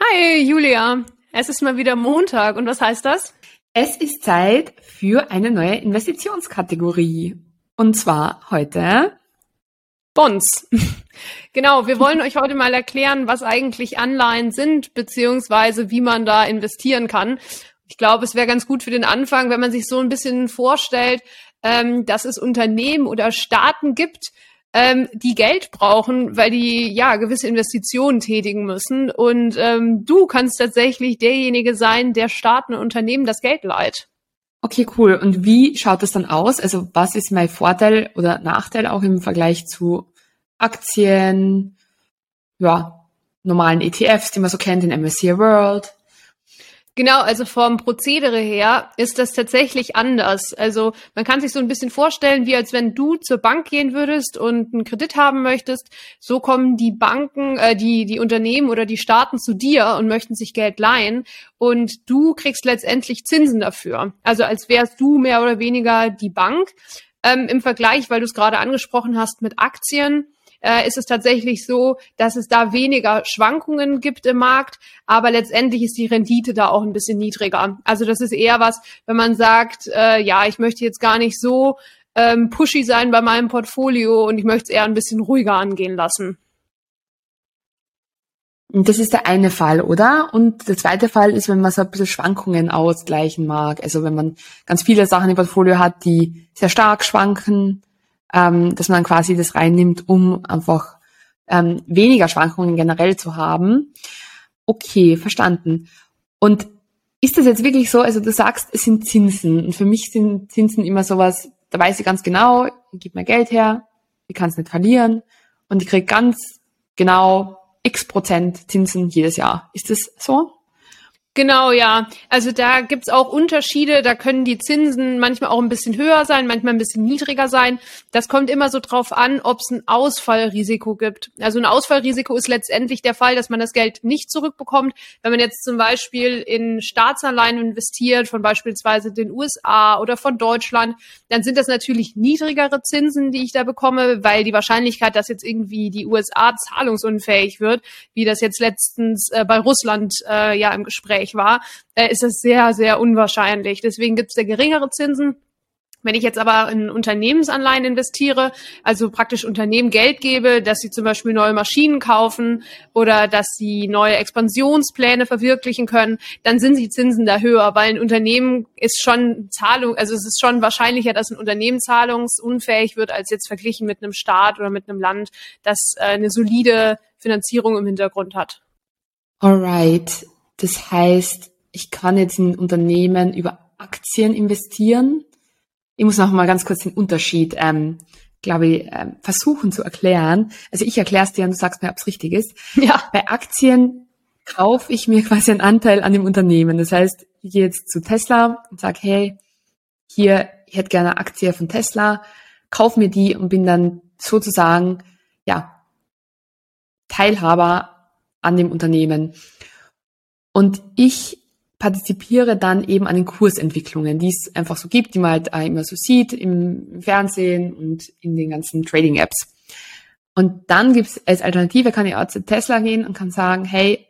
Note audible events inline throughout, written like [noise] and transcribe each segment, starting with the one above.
Hi Julia, es ist mal wieder Montag und was heißt das? Es ist Zeit für eine neue Investitionskategorie. Und zwar heute Bonds. [laughs] genau, wir wollen euch heute mal erklären, was eigentlich Anleihen sind, beziehungsweise wie man da investieren kann. Ich glaube, es wäre ganz gut für den Anfang, wenn man sich so ein bisschen vorstellt, ähm, dass es Unternehmen oder Staaten gibt, ähm, die Geld brauchen, weil die ja gewisse Investitionen tätigen müssen. Und ähm, du kannst tatsächlich derjenige sein, der Staaten und Unternehmen das Geld leiht. Okay, cool. Und wie schaut das dann aus? Also was ist mein Vorteil oder Nachteil auch im Vergleich zu Aktien, ja, normalen ETFs, die man so kennt, den MSCI World? Genau, also vom Prozedere her ist das tatsächlich anders. Also man kann sich so ein bisschen vorstellen, wie als wenn du zur Bank gehen würdest und einen Kredit haben möchtest. So kommen die Banken, äh, die die Unternehmen oder die Staaten zu dir und möchten sich Geld leihen und du kriegst letztendlich Zinsen dafür. Also als wärst du mehr oder weniger die Bank. Ähm, Im Vergleich, weil du es gerade angesprochen hast, mit Aktien äh, ist es tatsächlich so, dass es da weniger Schwankungen gibt im Markt, aber letztendlich ist die Rendite da auch ein bisschen niedriger. Also das ist eher was, wenn man sagt, äh, ja, ich möchte jetzt gar nicht so ähm, pushy sein bei meinem Portfolio und ich möchte es eher ein bisschen ruhiger angehen lassen. Das ist der eine Fall, oder? Und der zweite Fall ist, wenn man so ein bisschen Schwankungen ausgleichen mag. Also wenn man ganz viele Sachen im Portfolio hat, die sehr stark schwanken, ähm, dass man quasi das reinnimmt, um einfach ähm, weniger Schwankungen generell zu haben. Okay, verstanden. Und ist das jetzt wirklich so, also du sagst, es sind Zinsen und für mich sind Zinsen immer sowas, da weiß ich ganz genau, ich gebe mir Geld her, ich kann es nicht verlieren und ich kriege ganz genau x Prozent Zinsen jedes Jahr. Ist das so? Genau, ja. Also da gibt's auch Unterschiede. Da können die Zinsen manchmal auch ein bisschen höher sein, manchmal ein bisschen niedriger sein. Das kommt immer so drauf an, ob es ein Ausfallrisiko gibt. Also ein Ausfallrisiko ist letztendlich der Fall, dass man das Geld nicht zurückbekommt. Wenn man jetzt zum Beispiel in Staatsanleihen investiert, von beispielsweise den USA oder von Deutschland, dann sind das natürlich niedrigere Zinsen, die ich da bekomme, weil die Wahrscheinlichkeit, dass jetzt irgendwie die USA zahlungsunfähig wird, wie das jetzt letztens äh, bei Russland äh, ja im Gespräch erfolgreich war, äh, ist das sehr, sehr unwahrscheinlich. Deswegen gibt es da geringere Zinsen. Wenn ich jetzt aber in Unternehmensanleihen investiere, also praktisch Unternehmen Geld gebe, dass sie zum Beispiel neue Maschinen kaufen oder dass sie neue Expansionspläne verwirklichen können, dann sind die Zinsen da höher, weil ein Unternehmen ist schon Zahlung, also es ist schon wahrscheinlicher, dass ein Unternehmen zahlungsunfähig wird, als jetzt verglichen mit einem Staat oder mit einem Land, das äh, eine solide Finanzierung im Hintergrund hat. Alright. Das heißt, ich kann jetzt in Unternehmen über Aktien investieren. Ich muss noch mal ganz kurz den Unterschied, ähm, glaube ich, ähm, versuchen zu erklären. Also ich erkläre es dir und du sagst mir, ob es richtig ist. [laughs] Ja. Bei Aktien kaufe ich mir [laughs] quasi einen Anteil an dem Unternehmen. Das heißt, ich gehe jetzt zu Tesla und sage, hey, hier, ich hätte gerne eine Aktie von Tesla, kauf mir die und bin dann sozusagen, ja, Teilhaber an dem Unternehmen. Und ich partizipiere dann eben an den Kursentwicklungen, die es einfach so gibt, die man halt immer so sieht im Fernsehen und in den ganzen Trading-Apps. Und dann gibt's als Alternative, kann ich auch zu Tesla gehen und kann sagen, hey,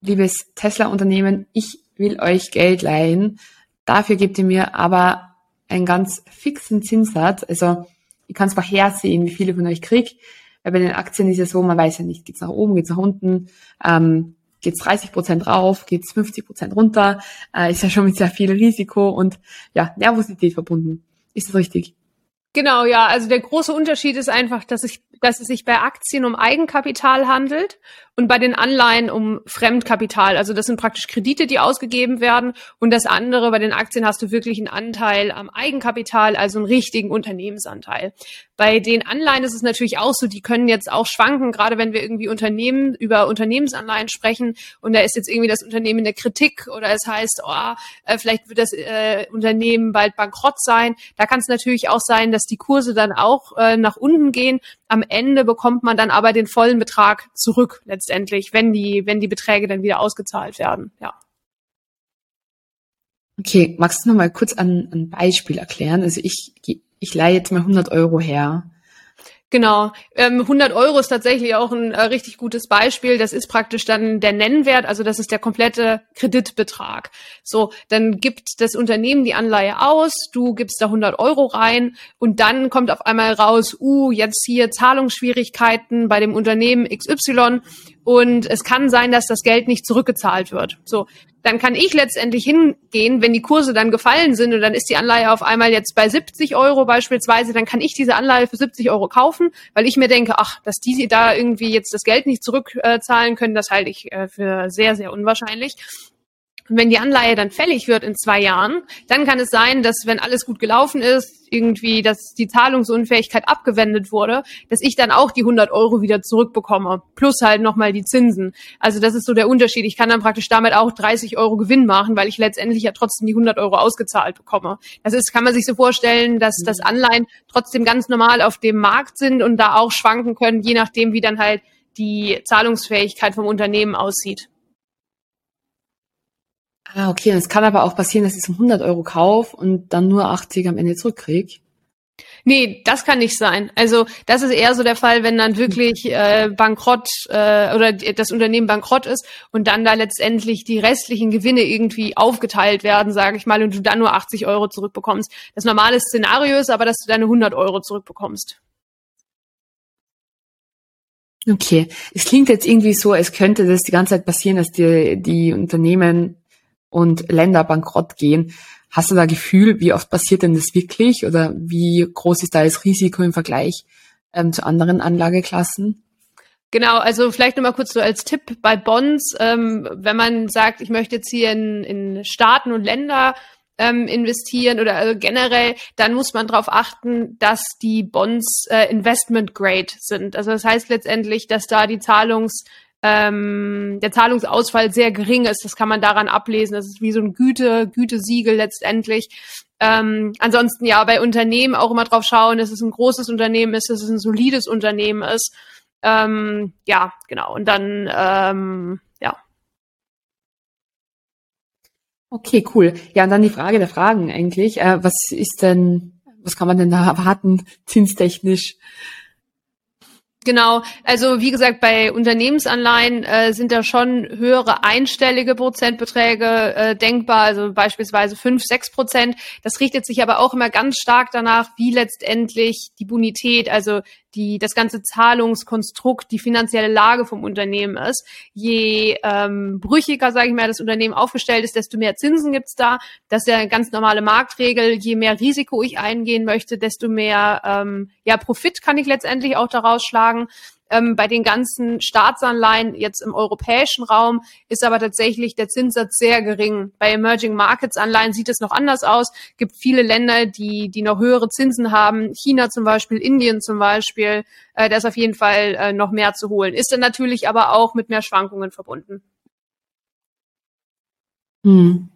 liebes Tesla-Unternehmen, ich will euch Geld leihen. Dafür gebt ihr mir aber einen ganz fixen Zinssatz. Also ich kann es vorhersehen, wie viele von euch krieg. Weil bei den Aktien ist ja so, man weiß ja nicht, geht's nach oben, geht's nach unten. Ähm, geht es 30 Prozent rauf, geht es 50 Prozent runter, äh, ist ja schon mit sehr viel Risiko und ja, Nervosität verbunden. Ist das richtig? Genau, ja. Also der große Unterschied ist einfach, dass, ich, dass es sich bei Aktien um Eigenkapital handelt und bei den Anleihen um Fremdkapital. Also das sind praktisch Kredite, die ausgegeben werden. Und das andere, bei den Aktien hast du wirklich einen Anteil am Eigenkapital, also einen richtigen Unternehmensanteil. Bei den Anleihen ist es natürlich auch so, die können jetzt auch schwanken, gerade wenn wir irgendwie Unternehmen über Unternehmensanleihen sprechen und da ist jetzt irgendwie das Unternehmen in der Kritik oder es heißt, oh, äh, vielleicht wird das äh, Unternehmen bald bankrott sein. Da kann es natürlich auch sein, dass die Kurse dann auch äh, nach unten gehen. Am Ende bekommt man dann aber den vollen Betrag zurück letztendlich letztendlich, wenn die, wenn die Beträge dann wieder ausgezahlt werden, ja. Okay, magst du noch mal kurz ein, ein Beispiel erklären? Also ich, ich leihe jetzt mal 100 Euro her Genau, ähm, 100 Euro ist tatsächlich auch ein äh, richtig gutes Beispiel. Das ist praktisch dann der Nennwert, also das ist der komplette Kreditbetrag. So, dann gibt das Unternehmen die Anleihe aus, du gibst da 100 Euro rein und dann kommt auf einmal raus, uh, jetzt hier Zahlungsschwierigkeiten bei dem Unternehmen XY und es kann sein, dass das Geld nicht zurückgezahlt wird. So, dann kann ich letztendlich hingehen, wenn die Kurse dann gefallen sind und dann ist die Anleihe auf einmal jetzt bei 70 Euro beispielsweise, dann kann ich diese Anleihe für 70 Euro kaufen, weil ich mir denke, ach, dass die da irgendwie jetzt das Geld nicht zurückzahlen können, das halte ich äh, für sehr, sehr unwahrscheinlich. Und wenn die Anleihe dann fällig wird in zwei Jahren, dann kann es sein, dass wenn alles gut gelaufen ist, irgendwie, dass die Zahlungsunfähigkeit abgewendet wurde, dass ich dann auch die 100 Euro wieder zurückbekomme. Plus halt nochmal die Zinsen. Also das ist so der Unterschied. Ich kann dann praktisch damit auch 30 Euro Gewinn machen, weil ich letztendlich ja trotzdem die 100 Euro ausgezahlt bekomme. Das ist, kann man sich so vorstellen, dass das Anleihen trotzdem ganz normal auf dem Markt sind und da auch schwanken können, je nachdem, wie dann halt die Zahlungsfähigkeit vom Unternehmen aussieht. Ah, okay. Und es kann aber auch passieren, dass ich so 100 Euro kaufe und dann nur 80 am Ende zurückkriege. Nee, das kann nicht sein. Also das ist eher so der Fall, wenn dann wirklich äh, bankrott äh, oder das Unternehmen bankrott ist und dann da letztendlich die restlichen Gewinne irgendwie aufgeteilt werden, sage ich mal, und du dann nur 80 Euro zurückbekommst. Das normale Szenario ist aber, dass du deine 100 Euro zurückbekommst. Okay, es klingt jetzt irgendwie so, als könnte das die ganze Zeit passieren, dass die, die Unternehmen und Länder bankrott gehen. Hast du da Gefühl, wie oft passiert denn das wirklich oder wie groß ist da das Risiko im Vergleich ähm, zu anderen Anlageklassen? Genau, also vielleicht nochmal kurz so als Tipp bei Bonds, ähm, wenn man sagt, ich möchte jetzt hier in, in Staaten und Länder ähm, investieren oder also generell, dann muss man darauf achten, dass die Bonds äh, Investment Grade sind. Also das heißt letztendlich, dass da die Zahlungs ähm, der Zahlungsausfall sehr gering ist. Das kann man daran ablesen. Das ist wie so ein Güte, Gütesiegel letztendlich. Ähm, ansonsten ja, bei Unternehmen auch immer drauf schauen, dass es ein großes Unternehmen ist, dass es ein solides Unternehmen ist. Ähm, ja, genau. Und dann, ähm, ja. Okay, cool. Ja, und dann die Frage der Fragen eigentlich. Äh, was ist denn, was kann man denn da erwarten, [laughs] zinstechnisch? Genau, also wie gesagt, bei Unternehmensanleihen äh, sind da schon höhere einstellige Prozentbeträge äh, denkbar, also beispielsweise fünf, sechs Prozent. Das richtet sich aber auch immer ganz stark danach, wie letztendlich die Bonität, also die, das ganze Zahlungskonstrukt, die finanzielle Lage vom Unternehmen ist. Je ähm, brüchiger, sage ich mal, das Unternehmen aufgestellt ist, desto mehr Zinsen gibt's da. Das ist ja eine ganz normale Marktregel. Je mehr Risiko ich eingehen möchte, desto mehr ähm, ja, Profit kann ich letztendlich auch daraus schlagen. Ähm, bei den ganzen Staatsanleihen jetzt im europäischen Raum ist aber tatsächlich der Zinssatz sehr gering. Bei Emerging Markets Anleihen sieht es noch anders aus. Es gibt viele Länder, die, die noch höhere Zinsen haben. China zum Beispiel, Indien zum Beispiel. Äh, da ist auf jeden Fall äh, noch mehr zu holen. Ist dann natürlich aber auch mit mehr Schwankungen verbunden. Hm.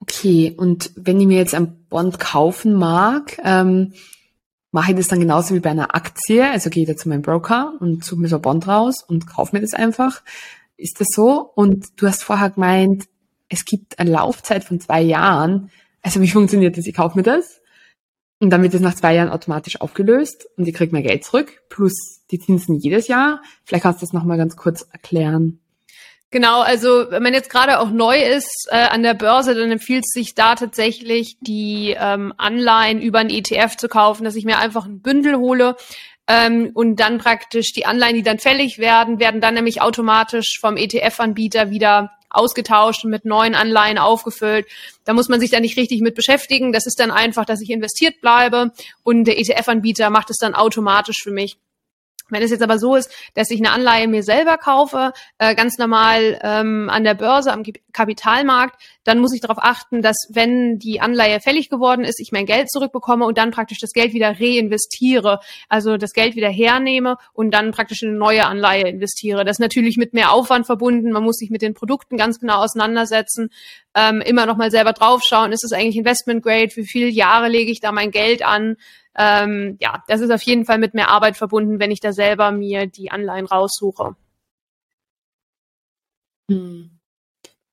Okay, und wenn ich mir jetzt ein Bond kaufen mag, ähm, mache ich das dann genauso wie bei einer Aktie. Also gehe ich da zu meinem Broker und suche mir so ein Bond raus und kaufe mir das einfach. Ist das so? Und du hast vorher gemeint, es gibt eine Laufzeit von zwei Jahren. Also wie funktioniert das? Ich kaufe mir das und dann wird es nach zwei Jahren automatisch aufgelöst und ich kriege mein Geld zurück plus die Zinsen jedes Jahr. Vielleicht kannst du das nochmal ganz kurz erklären. Genau, also wenn man jetzt gerade auch neu ist äh, an der Börse, dann empfiehlt es sich da tatsächlich die ähm, Anleihen über ein ETF zu kaufen, dass ich mir einfach ein Bündel hole ähm, und dann praktisch die Anleihen, die dann fällig werden, werden dann nämlich automatisch vom ETF-Anbieter wieder ausgetauscht und mit neuen Anleihen aufgefüllt. Da muss man sich dann nicht richtig mit beschäftigen. Das ist dann einfach, dass ich investiert bleibe und der ETF-Anbieter macht es dann automatisch für mich. Wenn es jetzt aber so ist, dass ich eine Anleihe mir selber kaufe, äh, ganz normal ähm, an der Börse, am Kapitalmarkt, dann muss ich darauf achten, dass wenn die Anleihe fällig geworden ist, ich mein Geld zurückbekomme und dann praktisch das Geld wieder reinvestiere, also das Geld wieder hernehme und dann praktisch in eine neue Anleihe investiere. Das ist natürlich mit mehr Aufwand verbunden. Man muss sich mit den Produkten ganz genau auseinandersetzen, ähm, immer noch mal selber draufschauen, ist es eigentlich Investment Grade, wie viele Jahre lege ich da mein Geld an, ähm, ja, das ist auf jeden Fall mit mehr Arbeit verbunden, wenn ich da selber mir die Anleihen raussuche. Hm.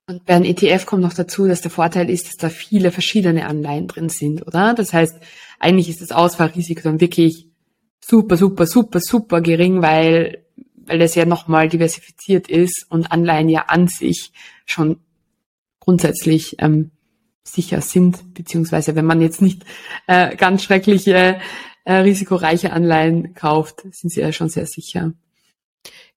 Und bei einem ETF kommt noch dazu, dass der Vorteil ist, dass da viele verschiedene Anleihen drin sind, oder? Das heißt, eigentlich ist das Ausfallrisiko dann wirklich super, super, super, super gering, weil, weil das ja nochmal diversifiziert ist und Anleihen ja an sich schon grundsätzlich ähm, sicher sind, beziehungsweise wenn man jetzt nicht äh, ganz schreckliche, äh, risikoreiche Anleihen kauft, sind sie ja schon sehr sicher.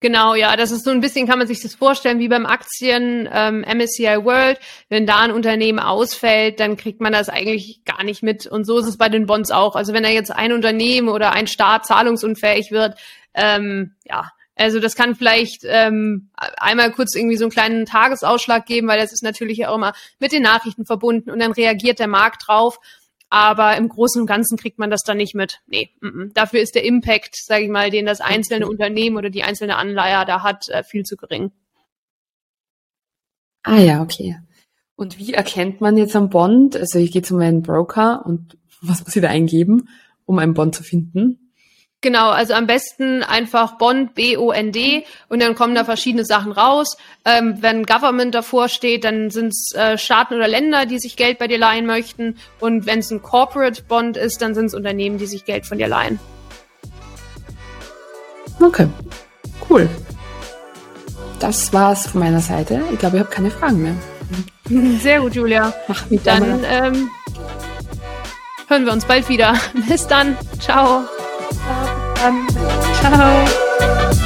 Genau, ja, das ist so ein bisschen, kann man sich das vorstellen, wie beim Aktien ähm, MSCI World. Wenn da ein Unternehmen ausfällt, dann kriegt man das eigentlich gar nicht mit. Und so ist es bei den Bonds auch. Also wenn da jetzt ein Unternehmen oder ein Staat zahlungsunfähig wird, ähm, ja, also das kann vielleicht ähm, einmal kurz irgendwie so einen kleinen Tagesausschlag geben, weil das ist natürlich auch immer mit den Nachrichten verbunden und dann reagiert der Markt drauf. Aber im Großen und Ganzen kriegt man das dann nicht mit. Nee, m -m. dafür ist der Impact, sage ich mal, den das einzelne Unternehmen oder die einzelne Anleiher da hat, äh, viel zu gering. Ah ja, okay. Und wie erkennt man jetzt am Bond? Also ich gehe zu meinem Broker und was muss ich da eingeben, um einen Bond zu finden? Genau, also am besten einfach Bond, B-O-N-D und dann kommen da verschiedene Sachen raus. Ähm, wenn Government davor steht, dann sind es äh, Staaten oder Länder, die sich Geld bei dir leihen möchten. Und wenn es ein Corporate Bond ist, dann sind es Unternehmen, die sich Geld von dir leihen. Okay, cool. Das war's von meiner Seite. Ich glaube, ich habe keine Fragen mehr. [laughs] Sehr gut, Julia. Mach mich dann ähm, hören wir uns bald wieder. [laughs] Bis dann. Ciao. Um, ciao.